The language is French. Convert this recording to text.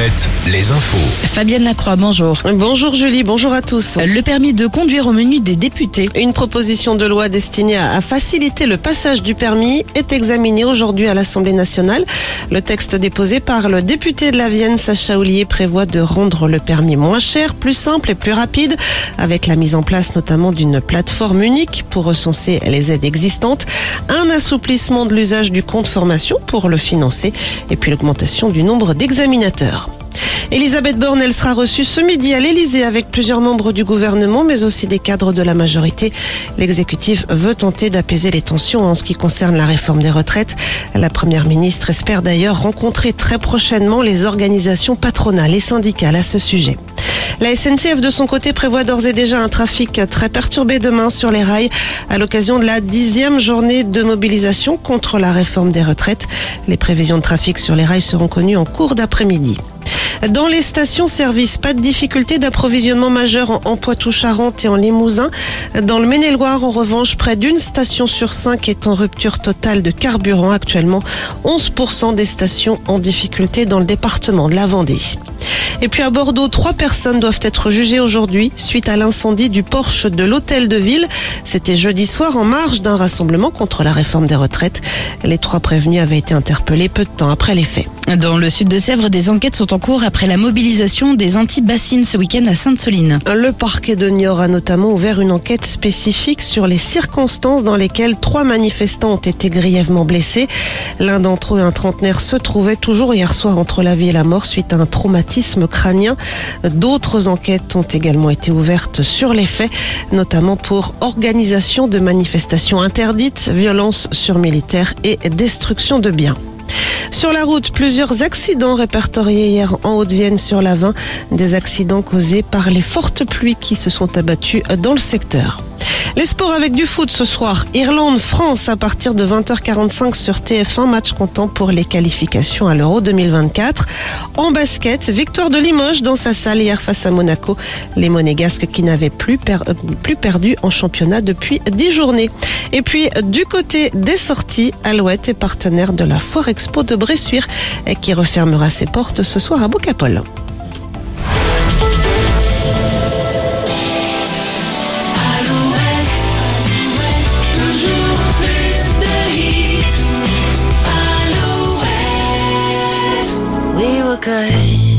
Alouette, les infos. Fabienne Lacroix, bonjour. Bonjour Julie, bonjour à tous. Le permis de conduire au menu des députés. Une proposition de loi destinée à faciliter le passage du permis est examinée aujourd'hui à l'Assemblée nationale. Le texte déposé par le député de la Vienne, Sacha Oulier, prévoit de rendre le permis moins cher, plus simple et plus rapide, avec la mise en place notamment d'une plateforme unique pour recenser les aides existantes, un assouplissement de l'usage du compte formation pour le financer, et puis l'augmentation du nombre d'examinateurs. Elisabeth Borne, elle sera reçue ce midi à l'Elysée avec plusieurs membres du gouvernement, mais aussi des cadres de la majorité. L'exécutif veut tenter d'apaiser les tensions en ce qui concerne la réforme des retraites. La première ministre espère d'ailleurs rencontrer très prochainement les organisations patronales et syndicales à ce sujet. La SNCF de son côté prévoit d'ores et déjà un trafic très perturbé demain sur les rails à l'occasion de la dixième journée de mobilisation contre la réforme des retraites. Les prévisions de trafic sur les rails seront connues en cours d'après-midi. Dans les stations-service, pas de difficulté d'approvisionnement majeur en Poitou-Charentes et en Limousin. Dans le Maine-et-Loire, en revanche, près d'une station sur cinq est en rupture totale de carburant actuellement. 11% des stations en difficulté dans le département de la Vendée. Et puis à Bordeaux, trois personnes doivent être jugées aujourd'hui suite à l'incendie du Porsche de l'hôtel de ville. C'était jeudi soir en marge d'un rassemblement contre la réforme des retraites. Les trois prévenus avaient été interpellés peu de temps après les faits. Dans le sud de Sèvres, des enquêtes sont en cours après la mobilisation des anti-bassines ce week-end à Sainte-Soline. Le parquet de Niort a notamment ouvert une enquête spécifique sur les circonstances dans lesquelles trois manifestants ont été grièvement blessés. L'un d'entre eux, un trentenaire, se trouvait toujours hier soir entre la vie et la mort suite à un traumatisme crânien. D'autres enquêtes ont également été ouvertes sur les faits, notamment pour organisation de manifestations interdites, violence sur militaires et destruction de biens. Sur la route, plusieurs accidents répertoriés hier en Haute-Vienne sur la 20, des accidents causés par les fortes pluies qui se sont abattues dans le secteur. Les sports avec du foot ce soir. Irlande-France à partir de 20h45 sur TF1, match comptant pour les qualifications à l'Euro 2024. En basket, victoire de Limoges dans sa salle hier face à Monaco. Les Monégasques qui n'avaient plus, euh, perdu en championnat depuis 10 journées. Et puis, du côté des sorties, Alouette est partenaire de la Foire Expo de Bressuire qui refermera ses portes ce soir à Bocapol. good.